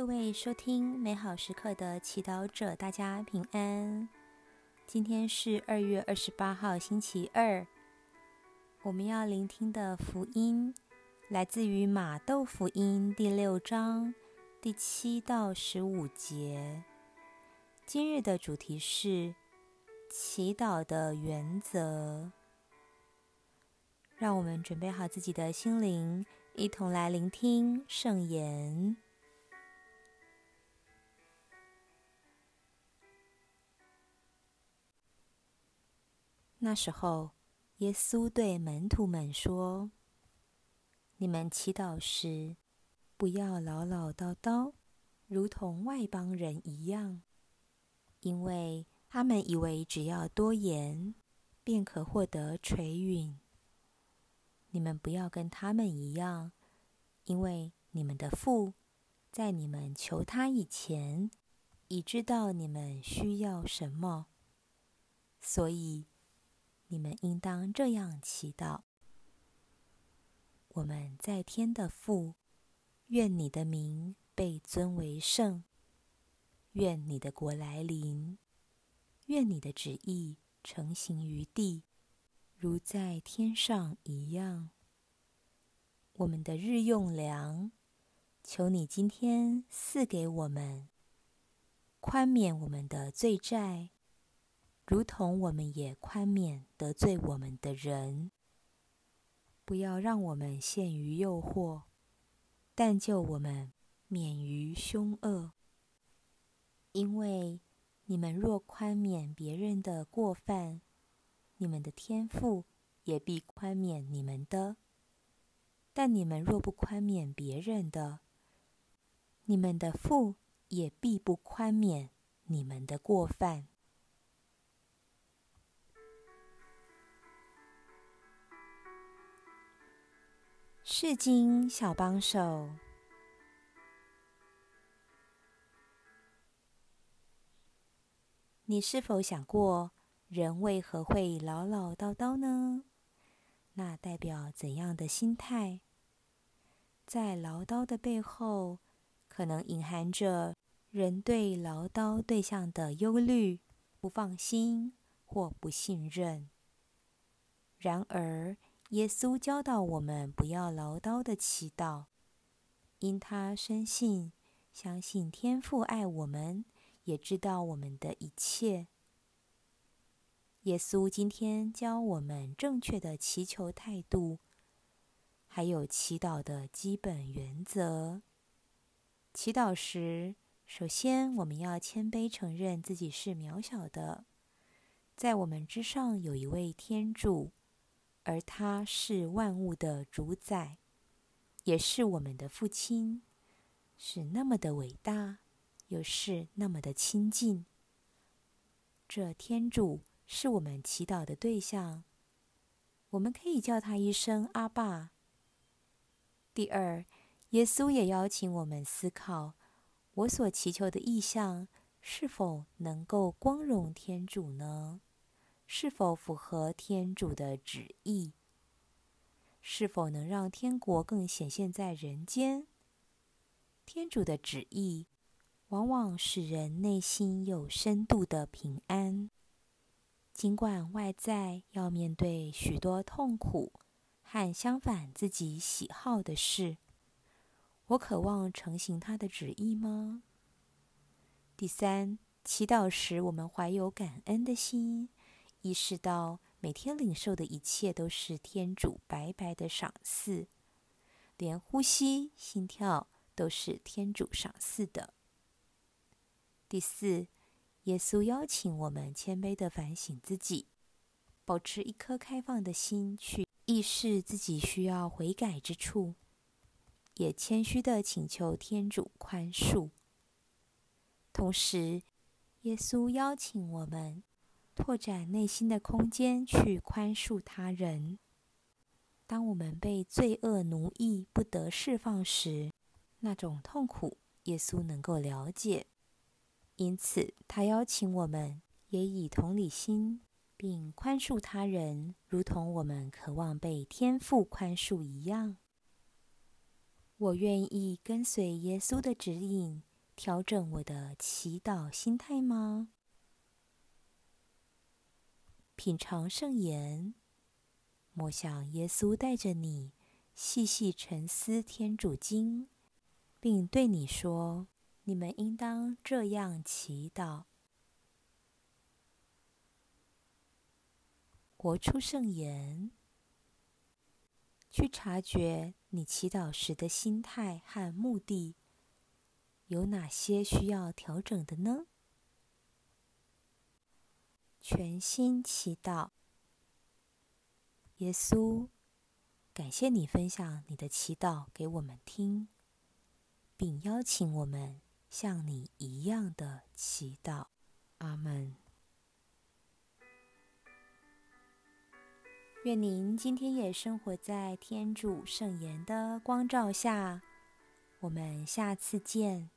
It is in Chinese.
各位收听美好时刻的祈祷者，大家平安。今天是二月二十八号，星期二。我们要聆听的福音来自于马窦福音第六章第七到十五节。今日的主题是祈祷的原则。让我们准备好自己的心灵，一同来聆听圣言。那时候，耶稣对门徒们说：“你们祈祷时，不要唠唠叨叨，如同外邦人一样，因为他们以为只要多言，便可获得垂允。你们不要跟他们一样，因为你们的父在你们求他以前，已知道你们需要什么，所以。”你们应当这样祈祷：我们在天的父，愿你的名被尊为圣，愿你的国来临，愿你的旨意成行于地，如在天上一样。我们的日用粮，求你今天赐给我们，宽免我们的罪债。如同我们也宽免得罪我们的人，不要让我们陷于诱惑，但救我们免于凶恶。因为你们若宽免别人的过犯，你们的天父也必宽免你们的；但你们若不宽免别人的，你们的父也必不宽免你们的过犯。释经小帮手，你是否想过，人为何会唠唠叨叨呢？那代表怎样的心态？在唠叨的背后，可能隐含着人对唠叨对象的忧虑、不放心或不信任。然而，耶稣教导我们不要唠叨的祈祷，因他深信、相信天父爱我们，也知道我们的一切。耶稣今天教我们正确的祈求态度，还有祈祷的基本原则。祈祷时，首先我们要谦卑承认自己是渺小的，在我们之上有一位天主。而他是万物的主宰，也是我们的父亲，是那么的伟大，又是那么的亲近。这天主是我们祈祷的对象，我们可以叫他一声阿爸。第二，耶稣也邀请我们思考，我所祈求的意向是否能够光荣天主呢？是否符合天主的旨意？是否能让天国更显现在人间？天主的旨意往往使人内心有深度的平安，尽管外在要面对许多痛苦和相反自己喜好的事。我渴望成行他的旨意吗？第三，祈祷时我们怀有感恩的心。意识到每天领受的一切都是天主白白的赏赐，连呼吸、心跳都是天主赏赐的。第四，耶稣邀请我们谦卑的反省自己，保持一颗开放的心，去意识自己需要悔改之处，也谦虚的请求天主宽恕。同时，耶稣邀请我们。拓展内心的空间，去宽恕他人。当我们被罪恶奴役不得释放时，那种痛苦，耶稣能够了解。因此，他邀请我们也以同理心，并宽恕他人，如同我们渴望被天父宽恕一样。我愿意跟随耶稣的指引，调整我的祈祷心态吗？品尝圣言，默想耶稣带着你细细沉思天主经，并对你说：“你们应当这样祈祷。”活出圣言，去察觉你祈祷时的心态和目的，有哪些需要调整的呢？全心祈祷，耶稣，感谢你分享你的祈祷给我们听，并邀请我们像你一样的祈祷。阿门。愿您今天也生活在天主圣言的光照下。我们下次见。